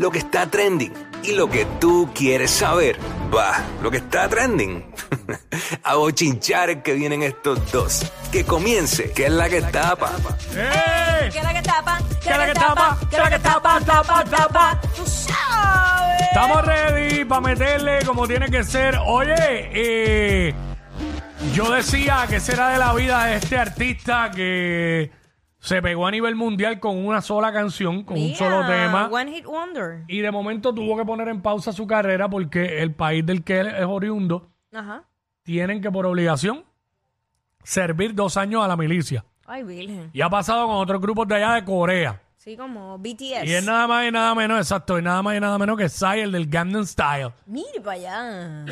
lo que está trending y lo que tú quieres saber. Va, lo que está trending. A bochinchar que vienen estos dos. Que comience, que es la que tapa. ¡Ey! ¿Qué es la que tapa? ¿Qué es la que tapa? ¿Qué es la que tapa, tapa, tapa? Tú sabes. Estamos ready para meterle como tiene que ser. Oye, eh, yo decía que será de la vida de este artista que se pegó a nivel mundial con una sola canción, con un Mira, solo tema. One Hit Wonder. Y de momento tuvo que poner en pausa su carrera porque el país del que él es oriundo Ajá. tienen que por obligación servir dos años a la milicia. Ay, virgen. Y ha pasado con otros grupos de allá de Corea. Sí, como BTS. Y es nada más y nada menos, exacto, y nada más y nada menos que Psy, el del Gangnam Style. Mire para allá.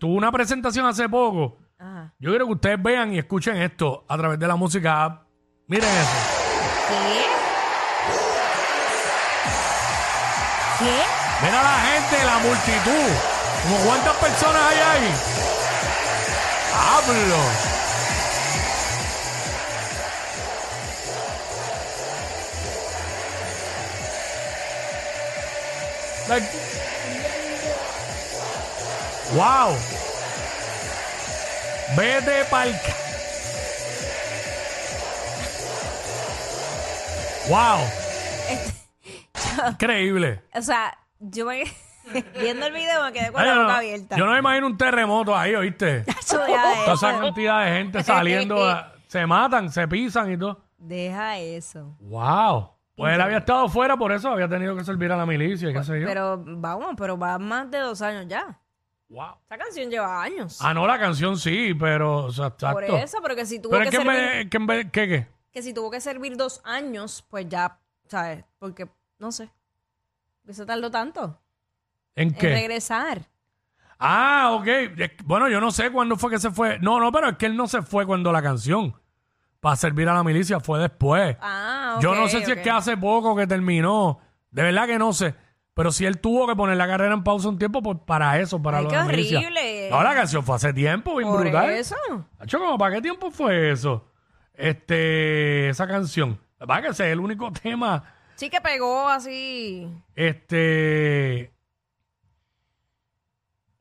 Tuvo una presentación hace poco. Ajá. Yo quiero que ustedes vean y escuchen esto a través de la música app. Miren eso. ¿Qué? ¿Qué? Ven a la gente, la multitud. ¿Como cuántas personas hay ahí? ¡Hablo! Like- ¡Wow! Vete pa'l... ¡Wow! Increíble. O sea, yo me... Viendo el video me quedé con Ay, la yo, boca no, abierta. yo no me imagino un terremoto ahí, ¿oíste? Toda esa cantidad de gente saliendo, a- se matan, se pisan y todo. Deja eso. ¡Wow! Pues él había estado fuera, por eso había tenido que servir a la milicia y qué sé yo. Pero vamos, pero va más de dos años ya. ¡Wow! Esa canción lleva años. Ah, no, la canción sí, pero, o sea, exacto. Por eso, pero que si tuvo pero que es que en servir, vez, que en vez- ¿qué, qué? Que si tuvo que servir dos años, pues ya, ¿sabes? Porque, no sé. Eso tardó tanto ¿En en qué? regresar. Ah, ok. Bueno, yo no sé cuándo fue que se fue. No, no, pero es que él no se fue cuando la canción para servir a la milicia fue después. Ah, ok. Yo no sé si es que hace poco que terminó. De verdad que no sé. Pero si él tuvo que poner la carrera en pausa un tiempo, pues para eso, para Ay, lo qué de la milicia. horrible. No, la canción fue hace tiempo, bien Por brutal. eso. Hacho, ¿cómo ¿para qué tiempo fue eso? Este, esa canción. Va que ese es el único tema. Sí que pegó así. Este.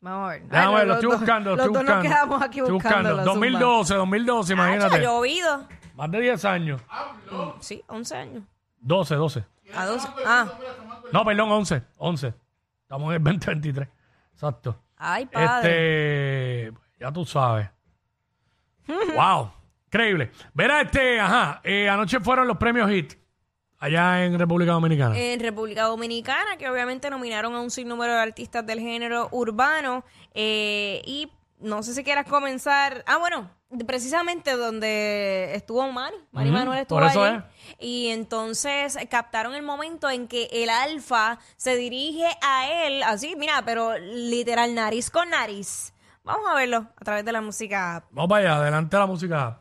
Vamos a ver. Déjame ver, lo estoy buscando, lo los estoy dos buscando. nos quedamos aquí Estoy buscando. buscando. 2012, 2012, imagínate. ha llovido. Más de 10 años. Sí, 11 años. 12, 12. A 12. Ah, No, perdón, 11. 11. Estamos en el 2023. Exacto. ay, padre. Este, ya tú sabes. wow, increíble. Verá, este, ajá, eh, anoche fueron los premios HIT allá en República Dominicana. En República Dominicana, que obviamente nominaron a un sinnúmero de artistas del género urbano. eh, y no sé si quieras comenzar. Ah, bueno, precisamente donde estuvo Mari. Mari Ujú, Manuel estuvo por eso allí. es. Y entonces captaron el momento en que el alfa se dirige a él, así, mira, pero literal, nariz con nariz. Vamos a verlo a través de la música. Vamos para allá, adelante la música.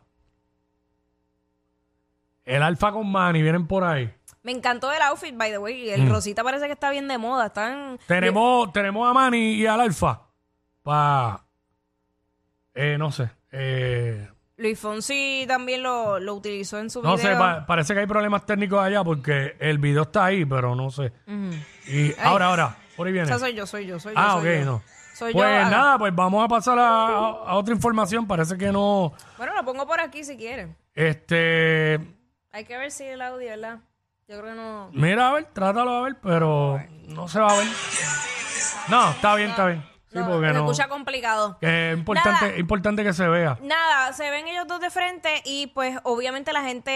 El Alfa con Manny, vienen por ahí. Me encantó el outfit, by the way. El Mm. rosita parece que está bien de moda. Están. Tenemos, tenemos a Manny y al Alfa para, eh, no sé, eh, Luis Fonsi también lo, lo utilizó en su no video. sé, pa- parece que hay problemas técnicos allá porque el video está ahí, pero no sé. Y ahora, ahora, por ahí viene. Esa soy yo, soy yo, soy yo. Ah, soy ok, yo. no. Soy pues yo. ah, nada, pues vamos a pasar a, a- a otra información. Parece que no. Bueno, lo pongo por aquí si quieren. Este. Hay que ver si el audio, ¿verdad? Yo creo que no. Mira, a ver, trátalo a ver, pero no se va a ver. No, está bien, está bien. Sí, no, porque se no. escucha complicado. Que es importante, Nada. importante que se vea. Nada, se ven ellos dos de frente y pues obviamente la gente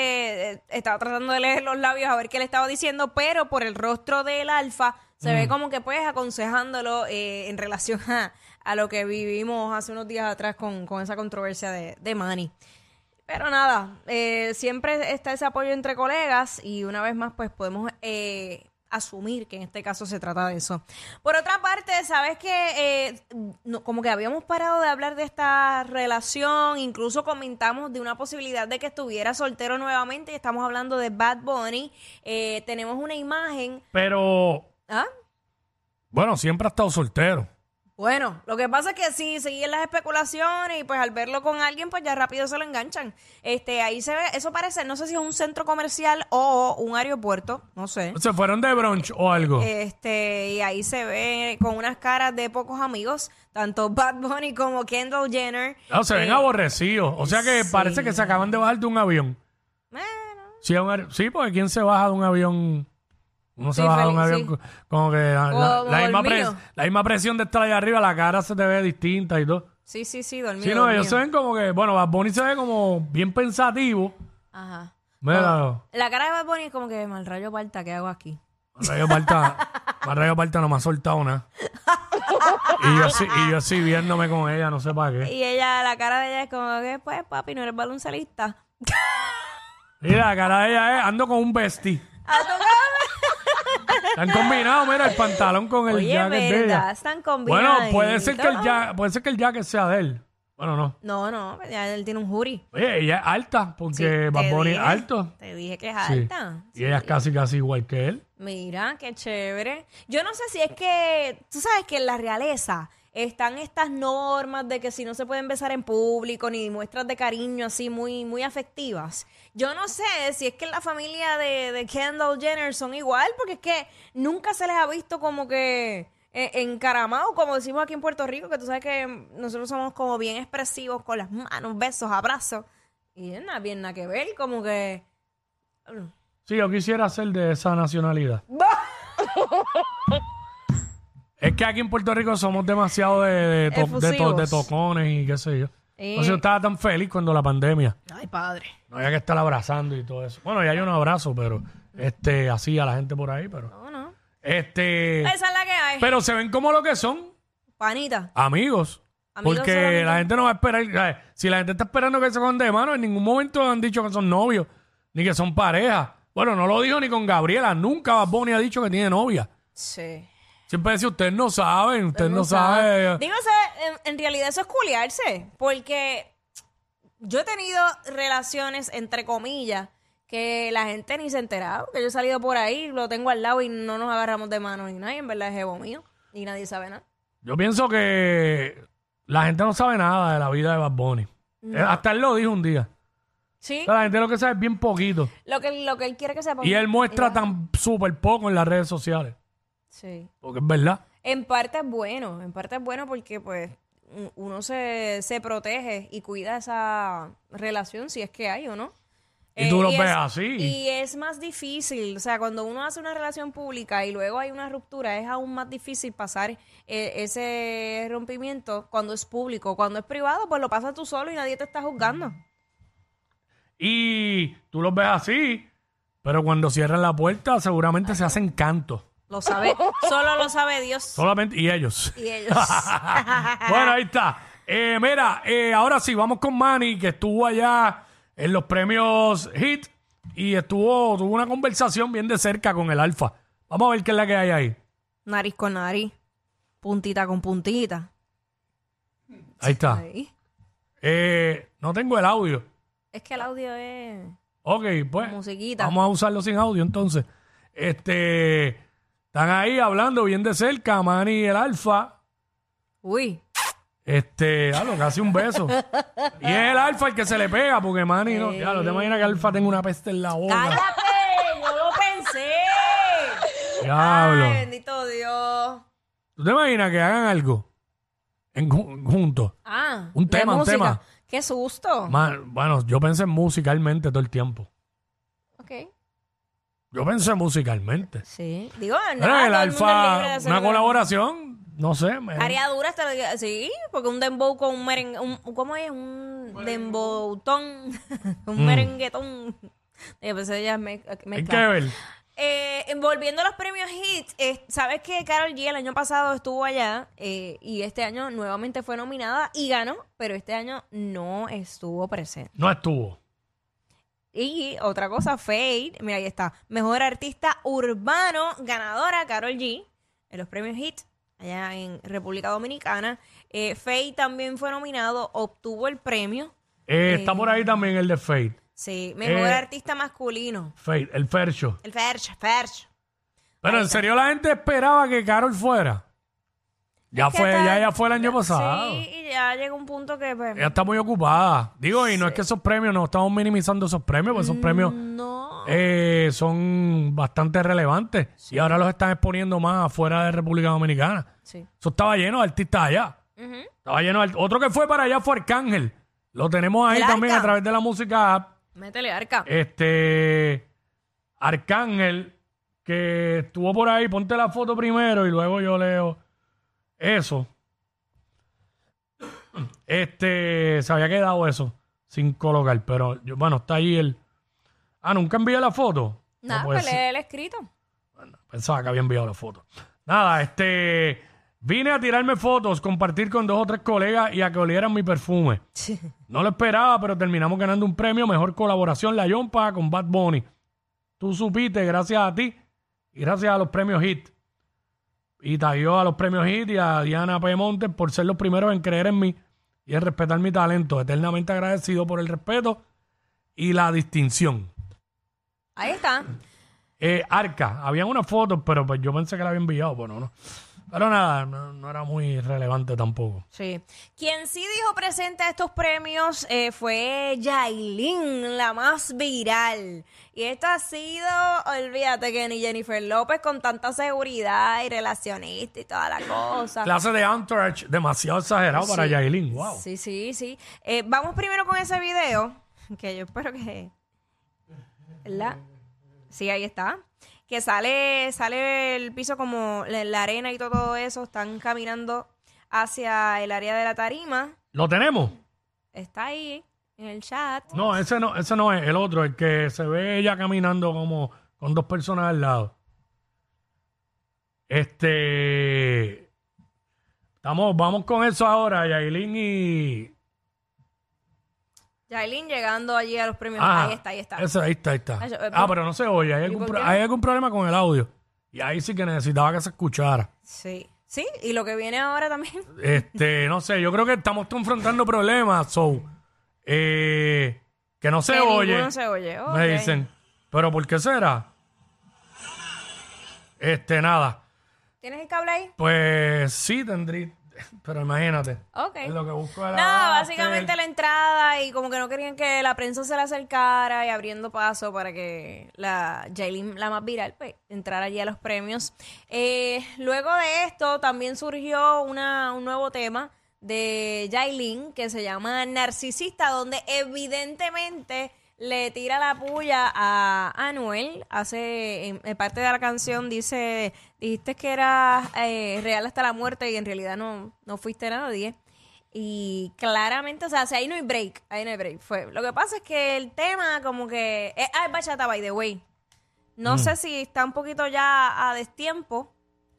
eh, estaba tratando de leer los labios a ver qué le estaba diciendo, pero por el rostro del alfa se Mm. ve como que pues aconsejándolo eh, en relación a, a lo que vivimos hace unos días atrás con, con esa controversia de, de Manny. Pero nada, eh, siempre está ese apoyo entre colegas y una vez más pues podemos eh, asumir que en este caso se trata de eso. Por otra parte, sabes que eh, no- como que habíamos parado de hablar de esta relación, incluso comentamos de una posibilidad de que estuviera soltero nuevamente y estamos hablando de Bad Bunny. Eh, tenemos una imagen, Pero, ¿ah? bueno, siempre ha estado soltero. Bueno, lo que pasa es que sí, siguen las especulaciones y pues al verlo con alguien, pues ya rápido se lo enganchan. Este, ahí se ve, eso parece, no sé si es un centro comercial o un aeropuerto, no sé. ¿Se fueron de brunch o algo? Este, y ahí se ve con unas caras de pocos amigos, tanto Bad Bunny como Kendall Jenner. No, se ven Eh, aborrecidos. O sea que sí. parece que se acaban de bajar de un avión. bueno, Sí, un sí, porque ¿quién se baja de un avión? Uno se Sí, baja de un avión sí. co- como que la, la- Como la misma el pres- mío. la misma presión de estar allá arriba, la cara se te ve distinta y todo. sí, sí, sí, dormido. Sí, no, ellos dormido. se ven como que, bueno, Bad Bunny se ve como bien pensativo. Ajá. Mira, La cara de Bad Bunny es como que mal rayo parta, ¿qué hago aquí? Rayo Parta, Rayo Parta no me ha soltado nada. Y yo, sí, y yo sí viéndome con ella, no sé para qué. Y ella, la cara de ella es como que, pues, papi, no eres baloncelista. Mira, la cara de ella es, ando con un bestie. A tocar. Están combinados, mira, el pantalón con el Oye, jacket de verdad, ella. están combinados. Bueno, puede ser que el jacket, puede ser que el jacket sea de él. Bueno, no. No, no, ya él tiene un jury. Oye, ella es alta, porque Bad te Bunny es dije, alto. Te dije que es Sí. alta. Y ella es casi, casi igual que él. Mira, qué chévere. Yo no sé si es que, tú sabes que en la realeza están estas normas de que si no se pueden besar en público ni muestras de cariño así muy, muy afectivas. Yo no sé si es que la familia de, de Kendall Jenner son igual, porque es que nunca se les ha visto como que eh, encaramado, como decimos aquí en Puerto Rico, que tú sabes que nosotros somos como bien expresivos con las manos, besos, abrazos. Y es nada, bien nada que ver, como que... Sí, yo quisiera ser de esa nacionalidad. es que aquí en Puerto Rico somos demasiado de, de, to- de to- Efusivos. de tocones y qué sé yo. Eh. Sé, yo estaba tan feliz cuando la pandemia. Ay, padre. No había que estar abrazando y todo eso. Bueno, ya yo no abrazo, pero este, así a la gente por ahí, pero. No, no. Este. Esa es la que hay. Pero se ven como lo que son, Panita. amigos. Amigos porque solamente. la gente no va a esperar. Si la gente está esperando que se cojan de mano, en ningún momento han dicho que son novios, ni que son pareja. Bueno, no lo dijo ni con Gabriela. Nunca Bad Bunny ha dicho que tiene novia. Sí. Siempre decía, ustedes no saben, ustedes no, saben. Digo, o sea, en, en realidad eso es culiarse. Porque yo he tenido relaciones, entre comillas, que la gente ni se ha enterado. Que yo he salido por ahí, lo tengo al lado y no nos agarramos de mano ni nada. Y en verdad es jevo mío. Y nadie sabe nada. Yo pienso que la gente no sabe nada de la vida de Bad Bunny. Eh, Hasta él lo dijo un día. Sí. O sea, la gente lo que sabe es bien poquito. Lo que, lo que él quiere que sepa. Y él muestra Ya. tan súper poco en las redes sociales. Sí. Porque es verdad. En parte es bueno, en parte es bueno porque pues uno se, se protege y cuida esa relación si es que hay o no. Eh, Y tú lo es- ves así. Y es más difícil, o sea, cuando uno hace una relación pública y luego hay una ruptura, es aún más difícil pasar eh, ese rompimiento cuando es público. Cuando es privado, pues lo pasas tú solo y nadie te está juzgando. Y tú los ves así, pero cuando cierran la puerta seguramente se hacen cantos. Lo sabe, solo lo sabe Dios Solamente, y ellos. y ellos. bueno, ahí está. Eh, mira, eh, ahora sí, vamos con Manny, que estuvo allá en los premios HIT y estuvo, tuvo una conversación bien de cerca con el Alfa. Vamos a ver qué es la que hay ahí. nariz con nariz, puntita con puntita. Ahí está. Ahí. Eh, no tengo el audio. Es que el audio es... Ok, pues. Musiquita. Vamos a usarlo sin audio entonces. Este. Están ahí hablando bien de cerca, Manny y el Alfa. Uy, Este, lo casi un beso. y es el Alfa el que se le pega, porque Manny no. Ya, ¿te imaginas que Alfa tenga una peste en la boca? cállate, yo lo pensé. Diablo. Ay, bendito Dios. ¿Tú te imaginas que hagan algo? En, ju- juntos. Ah, Un tema, un música. tema. Qué susto. Bueno, yo pensé musicalmente todo el tiempo. Yo pensé musicalmente. Sí. Digo, no, Pero el todo el mundo es libre de Alfa, hacer una lo que- colaboración, no sé. me- Área dura hasta que- sí, porque un dembow con un merengue, un, ¿cómo es? Un dembowtón, un merenguetón. Yo pensé ya me, Hay mezcla. que ver. Eh, volviendo a los premios Hits, eh, sabes que Carol G el año pasado estuvo allá eh, y este año nuevamente fue nominada y ganó, pero este año no estuvo presente. No estuvo. Y otra cosa, Fade, mira ahí está, mejor artista urbano, ganadora Carol G en los premios Hits allá en República Dominicana. Eh, Fade también fue nominado, obtuvo el premio. Eh, Está por ahí también el de Fate. Sí, mejor Eh, artista masculino. Fate, el Fercho. El Ferch, Ferch. Pero en serio la gente esperaba que Carol fuera. Ya fue, ya, ya fue el año pasado. Sí, ya llega un punto que pues, Ella está muy ocupada. Digo, y no es que esos premios, no estamos minimizando esos premios, porque esos premios no. eh, son bastante relevantes. Y ahora los están exponiendo más afuera de República Dominicana. Sí. Eso estaba lleno de artistas allá. Ujú. Estaba lleno de art- Otro que fue para allá fue Arcángel. Lo tenemos ahí ¿El también Arca? a través de la música app. Métele arca. Este Arcángel, que estuvo por ahí, ponte la foto primero y luego yo leo eso. Este, se había quedado eso sin colocar, pero yo, bueno, está ahí el. Ah, nunca envié la foto. No Nada, puede pues lee el escrito. Pensaba que había enviado la foto. Nada, este. Vine a tirarme fotos, compartir con dos o tres colegas y a que olieran mi perfume. No lo esperaba, pero terminamos ganando un premio Mejor Colaboración La Yompa con Bad Bunny. Tú supiste, gracias a ti y gracias a los premios HIT. Y taguió a los premios HIT y a Diana P. Montes por ser los primeros en creer en mí y en respetar mi talento. Eternamente agradecido por el respeto y la distinción. Ahí está. Eh, Arca, habían unas fotos, pero pues yo pensé que la había enviado, pero no. Pero nada, no, no era muy relevante tampoco. Sí. Quien sí dijo presente a estos premios eh, fue Yailin, la más viral. Y esto ha sido, olvídate que ni Jennifer López con tanta seguridad y relacionista y toda la cosa. Clase de Entourage demasiado exagerado para. Yailin, wow. Sí, sí, sí. Eh, vamos primero con ese video, que yo espero que... ¿Verdad? Sí, ahí está. Que sale, sale el piso como la, la arena y todo eso. Están caminando hacia el área de la tarima. ¿Lo tenemos? Está ahí en el chat. No, ese no, ese no es el otro, el que se ve ella caminando como con dos personas al lado. Este. Estamos, vamos con eso ahora, Yailin y. Yailin llegando allí a los premios. Ah, ahí está, ahí está. ese, ahí está, ahí está. Eh, Ah, pero no se oye. Hay algún, pro- hay algún problema con el audio. Y ahí sí que necesitaba que se escuchara. Sí. Sí, y lo que viene ahora también. Este, no sé, yo creo que estamos confrontando problemas, so. eh, que no se Que oye. ninguno se oye. Ok. Me dicen. ¿Pero por qué será? Este, nada. ¿Tienes el cable ahí? Pues sí, tendrí. Pero imagínate. Ok. Es lo que busco era No, básicamente la entrada y como que no querían que la prensa se le acercara y abriendo paso para que la Jailin, la más viral, pues entrara allí a los premios. Eh, luego de esto también surgió una, un nuevo tema de Jailin que se llama Narcisista, donde evidentemente le tira la puya a Anuel. Hace, en, en parte de la canción dice, dijiste que era eh, real hasta la muerte y en realidad no, no fuiste nadie. Y claramente, o sea, si ahí no hay break, ahí no hay break. Fue. Lo que pasa es que el tema como que... ah, es bachata, by the way. No sé si está un poquito ya a destiempo,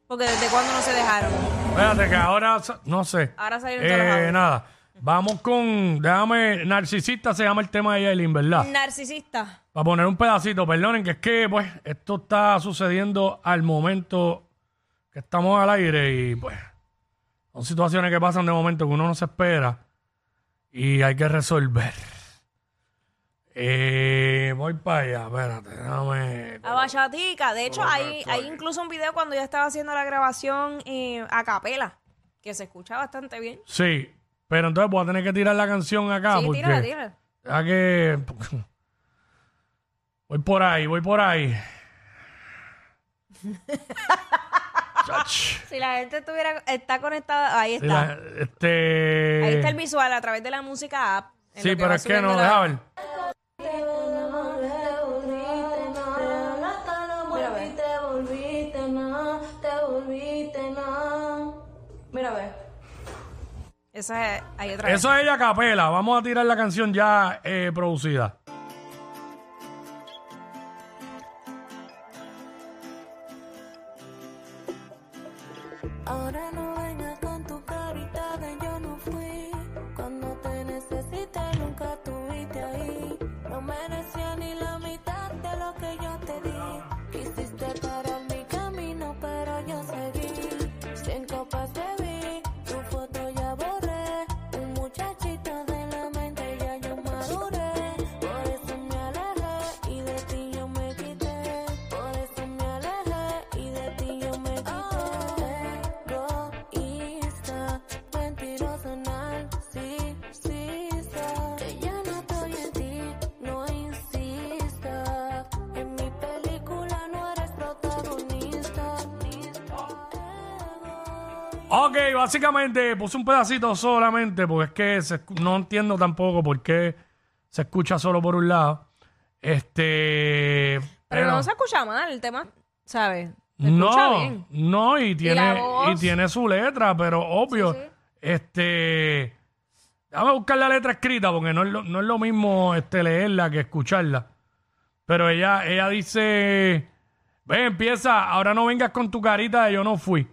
porque desde cuándo no se dejaron. Espérate, que ahora. No sé. Ahora salieron todos los Eh, audios. nada. Vamos con. Déjame. Narcisista se llama el tema de Yailin, ¿verdad? Narcisista. Para poner un pedacito, perdonen, que es que pues esto está sucediendo al momento que estamos al aire y pues son situaciones que pasan de momento que uno no se espera y hay que resolver. Eh, voy para allá, espérate, déjame... Bachatica. De hecho, hay, hay incluso un video cuando ya estaba haciendo la grabación eh, a capela, que se escucha bastante bien. Sí, pero entonces voy a tener que tirar la canción acá sí, porque... tírala, tírala. Ya que... Voy por ahí, voy por ahí. Si la gente estuviera, está conectada, ahí está. la- este... Ahí está el visual a través de la música app. Sí, pero es que no, la- ver. Esa es, ahí otra. Eso es ella capela. Vamos a tirar la canción ya eh, producida. Ahora no vengas Ok, básicamente puse un pedacito solamente porque es que se escu- no entiendo tampoco por qué se escucha solo por un lado. Este. Pero no se escucha mal el tema, ¿sabes? Se escucha no, bien. no, y tiene, voz. y tiene su letra, pero obvio, Sí, sí. este. Déjame buscar la letra escrita porque no es lo, no es lo mismo este, leerla que escucharla. Pero ella, ella dice: Ve, empieza, ahora no vengas con tu carita de yo no fui.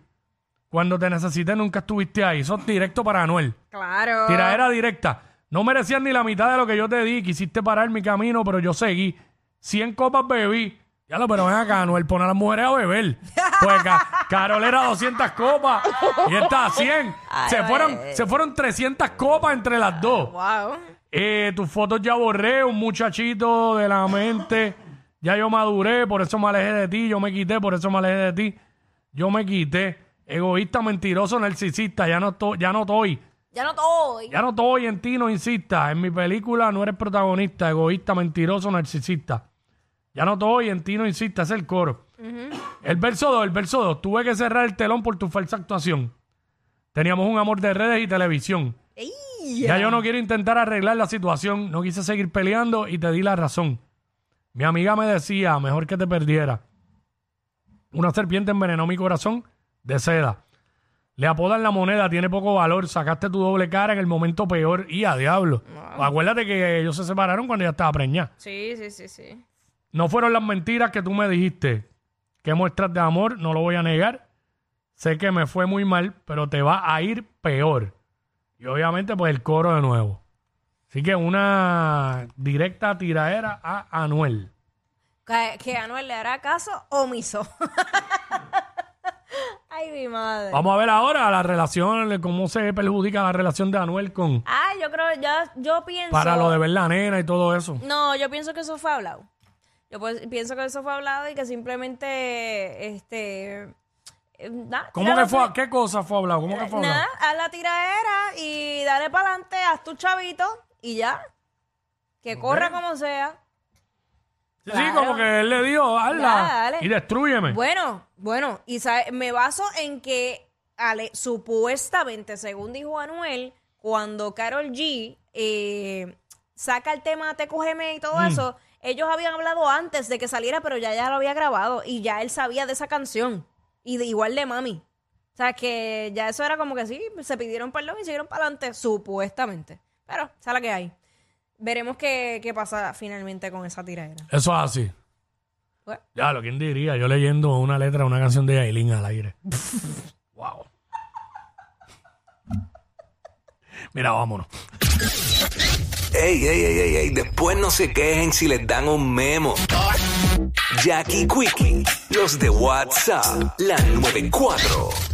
Cuando te necesité nunca estuviste ahí. Eso es directo para Anuel. Claro. Tiradera directa. No merecías ni la mitad de lo que yo te di. Quisiste parar mi camino, pero yo seguí. 100 copas bebí. Ya lo, pero ven acá, Anuel, pon a las mujeres a beber. Pues Ca- Carol era 200 copas y esta 100. se, fueron, ay. se fueron 300 copas entre las dos. Wow. Eh, tus fotos ya borré, un muchachito de la mente. Ya yo maduré, por eso me alejé de ti. Yo me quité, por eso me alejé de ti. Yo me quité. Egoísta, mentiroso, narcisista. Ya no estoy, ya no estoy. Ya no estoy. Ya no estoy en ti, no insistas. En mi película no eres protagonista, egoísta, mentiroso, narcisista. Ya no estoy en ti, no insistas. Es el coro. El verso 2, el verso 2. Tuve que cerrar el telón por tu falsa actuación. Teníamos un amor de redes y televisión. Ey. Ya yo no quiero intentar arreglar la situación. No quise seguir peleando y te di la razón. Mi amiga me decía, mejor que te perdiera. Una serpiente envenenó mi corazón de seda. Le apodan la moneda, tiene poco valor. Sacaste tu doble cara en el momento peor. Y a diablo. Acuérdate que ellos se separaron cuando ella estaba preñada. Sí, sí, sí, sí. No fueron las mentiras que tú me dijiste. Qué muestras de amor, no lo voy a negar. Sé que me fue muy mal, pero te va a ir peor. Y obviamente, pues el coro de nuevo. Así que una directa tiraera a Anuel. Que, que Anuel le hará caso omiso. Ay, mi madre. Vamos a ver ahora la relación, cómo se perjudica la relación de Anuel con Ah, yo creo, ya, yo pienso. para lo de ver la nena y todo eso. No, yo pienso que eso fue hablado. Yo pues, pienso que eso fue hablado y que simplemente, este, eh, nada, ¿Cómo que fue? ¿Qué cosa fue hablado? ¿Cómo que fue hablado? Nada, haz la tiradera y dale para adelante, haz tu chavito y ya. Que corra como sea. Sí, sí, claro. como que él le hazla dale. y destruyeme. Bueno, bueno, y sabe- me baso en que Ale, supuestamente, según dijo Anuel, cuando Carol G eh, saca el tema TQGM y todo Mm. eso, ellos habían hablado antes de que saliera, pero ya ya lo había grabado y ya él sabía de esa canción y de igual de Mami. O sea, que ya eso era como que sí, se pidieron perdón y siguieron para adelante, supuestamente. Pero, esa es la que hay. Veremos qué, qué pasa finalmente con esa tiradera. Eso es así. Bueno. Ya, lo ¿quién diría? Yo leyendo una letra de una canción de Yailin al aire. wow. Mira, vámonos. Ey, ey, ey, ey, ey, después no se quejen si les dan un memo. Jackie Quickie, los de WhatsApp, la 94.